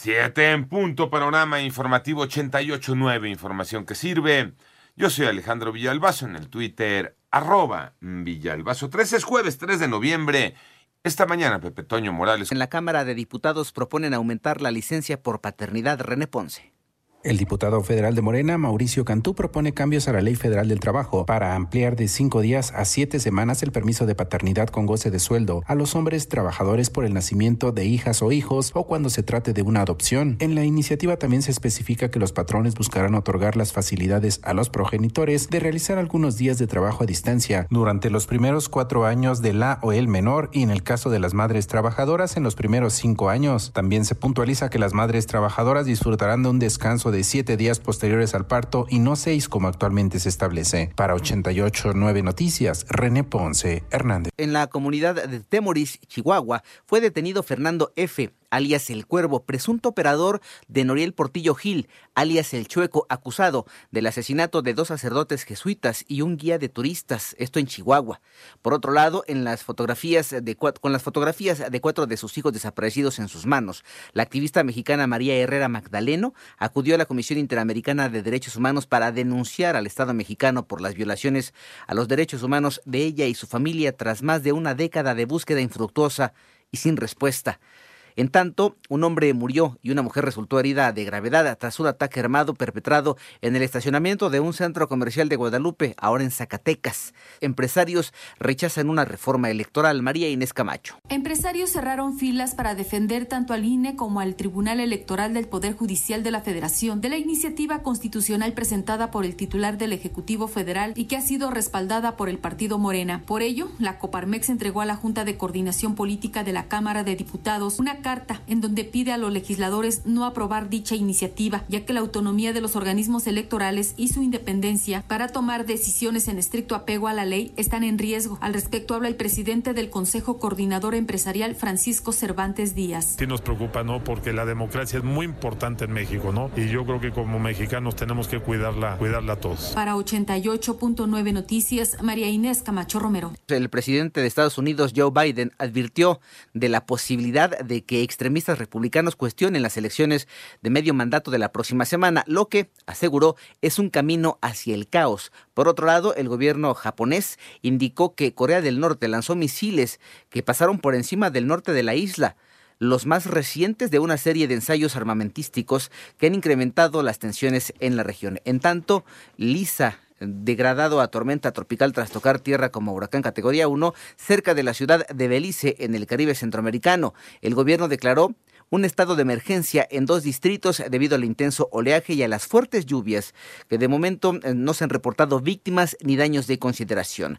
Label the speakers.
Speaker 1: Siete en punto, panorama informativo 88.9, información que sirve. Yo soy Alejandro Villalbazo en el Twitter, arroba Villalbazo. 13 es jueves 3 de noviembre. Esta mañana, Pepe Toño Morales.
Speaker 2: En la Cámara de Diputados proponen aumentar la licencia por paternidad René Ponce.
Speaker 3: El diputado federal de Morena, Mauricio Cantú, propone cambios a la Ley Federal del Trabajo para ampliar de cinco días a siete semanas el permiso de paternidad con goce de sueldo a los hombres trabajadores por el nacimiento de hijas o hijos o cuando se trate de una adopción. En la iniciativa también se especifica que los patrones buscarán otorgar las facilidades a los progenitores de realizar algunos días de trabajo a distancia durante los primeros cuatro años de la o el menor y en el caso de las madres trabajadoras en los primeros cinco años. También se puntualiza que las madres trabajadoras disfrutarán de un descanso de siete días posteriores al parto y no seis como actualmente se establece. Para 88.9 Noticias, René Ponce Hernández.
Speaker 2: En la comunidad de Temoris, Chihuahua, fue detenido Fernando F., alias El Cuervo, presunto operador de Noriel Portillo Gil, alias El Chueco, acusado del asesinato de dos sacerdotes jesuitas y un guía de turistas, esto en Chihuahua. Por otro lado, en las fotografías de, con las fotografías de cuatro de sus hijos desaparecidos en sus manos, la activista mexicana María Herrera Magdaleno acudió a la Comisión Interamericana de Derechos Humanos para denunciar al Estado mexicano por las violaciones a los derechos humanos de ella y su familia tras más de una década de búsqueda infructuosa y sin respuesta. En tanto, un hombre murió y una mujer resultó herida de gravedad tras un ataque armado perpetrado en el estacionamiento de un centro comercial de Guadalupe, ahora en Zacatecas. Empresarios rechazan una reforma electoral. María Inés Camacho.
Speaker 4: Empresarios cerraron filas para defender tanto al INE como al Tribunal Electoral del Poder Judicial de la Federación de la iniciativa constitucional presentada por el titular del Ejecutivo Federal y que ha sido respaldada por el partido Morena. Por ello, la Coparmex entregó a la Junta de Coordinación Política de la Cámara de Diputados una carta en donde pide a los legisladores no aprobar dicha iniciativa, ya que la autonomía de los organismos electorales y su independencia para tomar decisiones en estricto apego a la ley están en riesgo. Al respecto habla el presidente del Consejo Coordinador Empresarial, Francisco Cervantes Díaz.
Speaker 5: Sí nos preocupa, ¿no? Porque la democracia es muy importante en México, ¿no? Y yo creo que como mexicanos tenemos que cuidarla, cuidarla todos.
Speaker 4: Para 88.9 Noticias, María Inés Camacho Romero.
Speaker 2: El presidente de Estados Unidos, Joe Biden, advirtió de la posibilidad de que extremistas republicanos cuestionen las elecciones de medio mandato de la próxima semana, lo que, aseguró, es un camino hacia el caos. Por otro lado, el gobierno japonés indicó que Corea del Norte lanzó misiles que pasaron por encima del norte de la isla los más recientes de una serie de ensayos armamentísticos que han incrementado las tensiones en la región. En tanto, Lisa degradado a tormenta tropical tras tocar tierra como huracán categoría 1 cerca de la ciudad de Belice en el Caribe centroamericano. El gobierno declaró un estado de emergencia en dos distritos debido al intenso oleaje y a las fuertes lluvias, que de momento eh, no se han reportado víctimas ni daños de consideración.